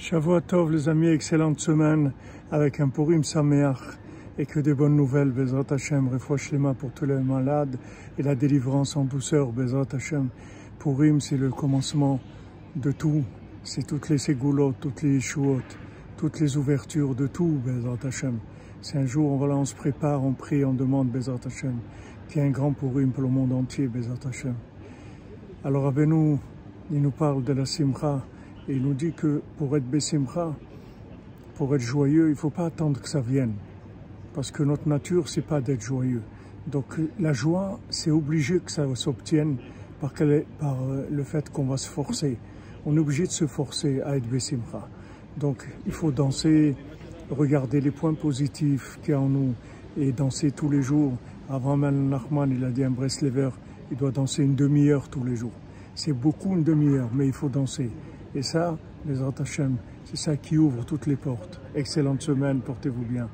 Shavuot Tov, les amis, excellente semaine avec un Purim Sameach et que des bonnes nouvelles, Bezrat Hashem, Lema pour tous les malades et la délivrance en douceur, Bezrat Hashem. Purim, c'est le commencement de tout, c'est toutes les ségoulottes, toutes les yeshuot, toutes les ouvertures de tout, Bezrat Hashem. C'est un jour, voilà, on se prépare, on prie, on demande, Bezrat Hashem, qu'il y un grand Purim pour le monde entier, Bezrat Hashem. Alors, avec nous, il nous parle de la Simcha, et il nous dit que pour être Bessimcha, pour être joyeux, il ne faut pas attendre que ça vienne. Parce que notre nature, c'est pas d'être joyeux. Donc la joie, c'est obligé que ça s'obtienne par, euh, le fait qu'on va se forcer. On est obligé de se forcer à être Bessimcha. Donc il faut danser, regarder les points positifs qu'il y a en nous et danser tous les jours. Avant Nachman, il a dit à Breslever, il doit danser une demi-heure tous les jours. C'est beaucoup une demi-heure, mais il faut danser. Et ça, les Hashem, c'est ça qui ouvre toutes les portes. Excellente semaine, portez-vous bien.